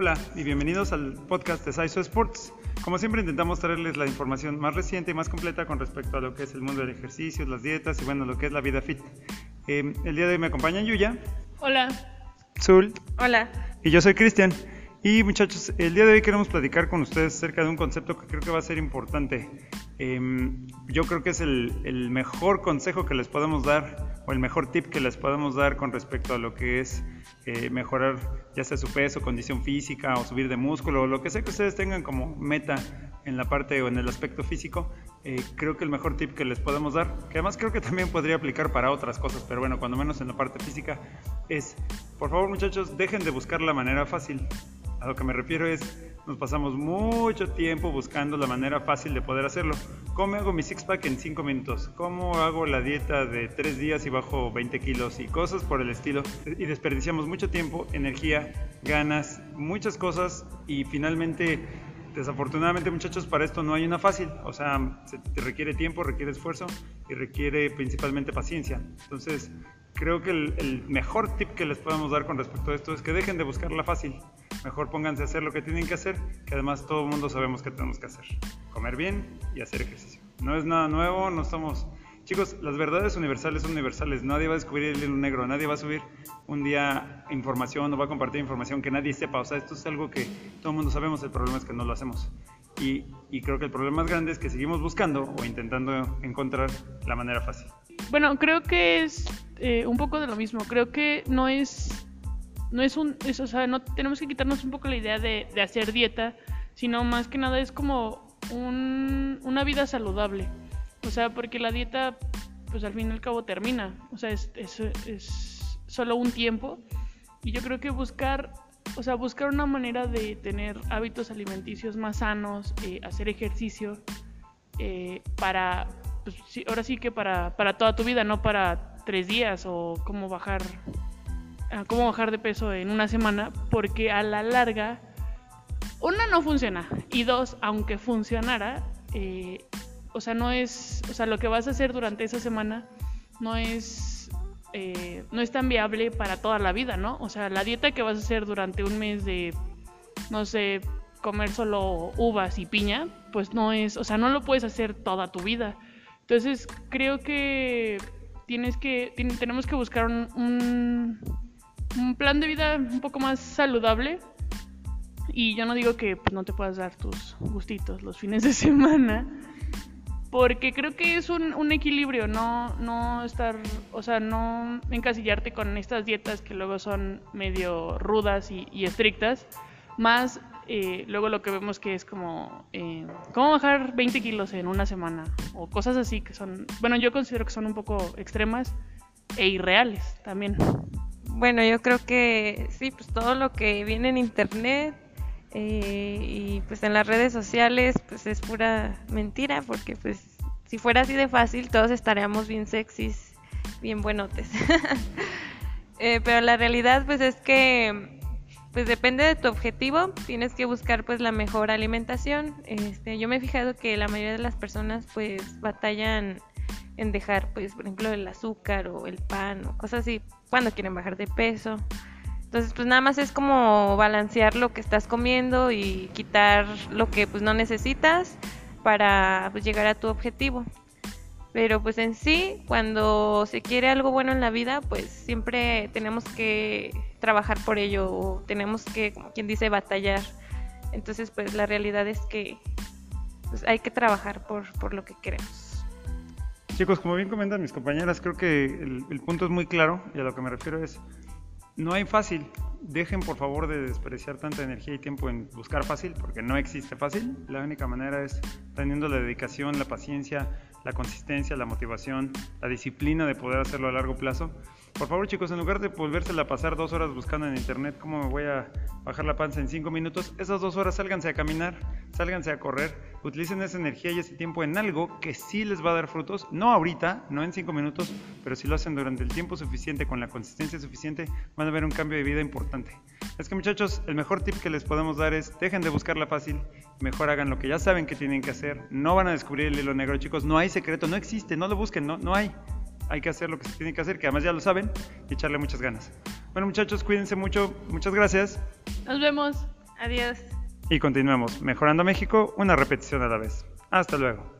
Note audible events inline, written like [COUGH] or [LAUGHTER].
Hola y bienvenidos al podcast de Saiso Sports. Como siempre intentamos traerles la información más reciente y más completa con respecto a lo que es el mundo del ejercicio, las dietas y bueno, lo que es la vida fit. Eh, el día de hoy me acompañan Yuya. Hola. Zul. Hola. Y yo soy Cristian. Y muchachos, el día de hoy queremos platicar con ustedes acerca de un concepto que creo que va a ser importante. Em, yo creo que es el, el, mejor consejo que les podemos dar o el mejor tip que les podemos dar con respecto a lo que es eh, mejorar ya sea su peso, condición física o subir de músculo o lo que sea que ustedes tengan como meta en la parte o en el aspecto físico. Eh, creo que el mejor tip que les podemos dar, que además creo que también podría aplicar para otras cosas, pero bueno, cuando menos en la parte física, es, por favor muchachos, dejen de buscar la manera fácil. A lo que me refiero es, nos pasamos mucho tiempo buscando la manera fácil de poder hacerlo. ¿Cómo hago mi six pack en 5 minutos? ¿Cómo hago la dieta de 3 días y bajo 20 kilos? Y cosas por el estilo. Y desperdiciamos mucho tiempo, energía, ganas, muchas cosas y finalmente desafortunadamente muchachos para esto no hay una fácil, o sea, se, requiere tiempo, requiere esfuerzo y requiere principalmente paciencia. Entonces, creo que el, el, mejor tip que les podemos dar con respecto a esto es que dejen de buscar la fácil. Mejor pónganse a hacer lo que tienen que hacer, que además todo el mundo sabemos que tenemos que hacer. Comer bien y hacer ejercicio. No es nada nuevo, no estamos... Chicos, las verdades universales son universales. Nadie va a descubrir el hilo negro, nadie va a subir un día información o va a compartir información que nadie sepa. O sea, esto es algo que todo el mundo sabemos, el problema es que no lo hacemos. Y, y creo que el problema más grande es que seguimos buscando o intentando encontrar la manera fácil. Bueno, creo que es eh, un poco de lo mismo. Creo que no es, no es un, es, o sea, no tenemos que quitarnos un poco la idea de, de hacer dieta, sino más que nada es como un, una vida saludable. O sea, porque la dieta, pues al fin y al cabo termina. O sea, es, es, es solo un tiempo. Y yo creo que buscar, o sea, buscar una manera de tener hábitos alimenticios más sanos, eh, hacer ejercicio, eh, para, pues, ahora sí que para, para toda tu vida, no para tres días o cómo bajar, uh, cómo bajar de peso en una semana, porque a la larga, una no funciona y dos, aunque funcionara, eh, o sea, no es, o sea, lo que vas a hacer durante esa semana no es, eh, no es tan viable para toda la vida, ¿no? O sea, la dieta que vas a hacer durante un mes de, no sé, comer solo uvas y piña, pues no es, o sea, no lo puedes hacer toda tu vida. Entonces, creo que tienes que, tenemos que buscar un, un plan de vida un poco más saludable. Y yo no digo que pues, no te puedas dar tus gustitos los fines de [LAUGHS] semana, porque creo que es un, equilibrio, no, no estar, o sea, no encasillarte con estas dietas que luego son medio rudas y, y estrictas, más eh, luego lo que vemos que es como, eh, ¿cómo bajar 20 kilos en una semana? O cosas así que son, bueno, yo considero que son un poco extremas e irreales también. Bueno, yo creo que sí, pues todo lo que viene en internet eh, y pues en las redes sociales pues es pura mentira porque pues si fuera así de fácil todos estaríamos bien sexys, bien buenotes. [LAUGHS] eh, pero la realidad pues es que pues depende de tu objetivo, tienes que buscar pues la mejor alimentación. Este, yo me he fijado que la mayoría de las personas pues batallan en dejar pues por ejemplo el azúcar o el pan o cosas así cuando quieren bajar de peso. Entonces, pues nada más es como balancear lo que estás comiendo y quitar lo que pues no necesitas para pues, llegar a tu objetivo. Pero pues en sí, cuando se quiere algo bueno en la vida, pues siempre tenemos que trabajar por ello o tenemos que, como quien dice, batallar. Entonces, pues la realidad es que pues, hay que trabajar por, por lo que queremos. Chicos, como bien comentan mis compañeras, creo que el, punto es muy claro y a lo que me refiero es no hay fácil. Dejen por favor de despreciar tanta energía y tiempo en buscar fácil, porque no existe fácil. La única manera es teniendo la dedicación, la paciencia, la consistencia, la motivación, la disciplina de poder hacerlo a largo plazo. Por favor chicos, en lugar de volvérsela a pasar dos horas buscando en internet cómo me voy a bajar la panza en cinco minutos, esas dos horas sálganse a caminar, sálganse a correr, utilicen esa energía y ese tiempo en algo que sí les va a dar frutos, no ahorita, no en cinco minutos, pero si lo hacen durante el tiempo suficiente, con la consistencia suficiente, van a ver un cambio de vida importante. Es que muchachos, el mejor tip que les podemos dar es dejen de buscarla fácil, mejor hagan lo que ya saben que tienen que hacer, no van a descubrir el hilo negro chicos, no hay secreto, no existe, no lo busquen, no, no hay hay que hacer lo que se tiene que hacer, que además ya lo saben, y echarle muchas ganas. Bueno muchachos, cuídense mucho, muchas gracias. Nos vemos. Adiós. Y continuemos, mejorando México, una repetición a la vez. Hasta luego.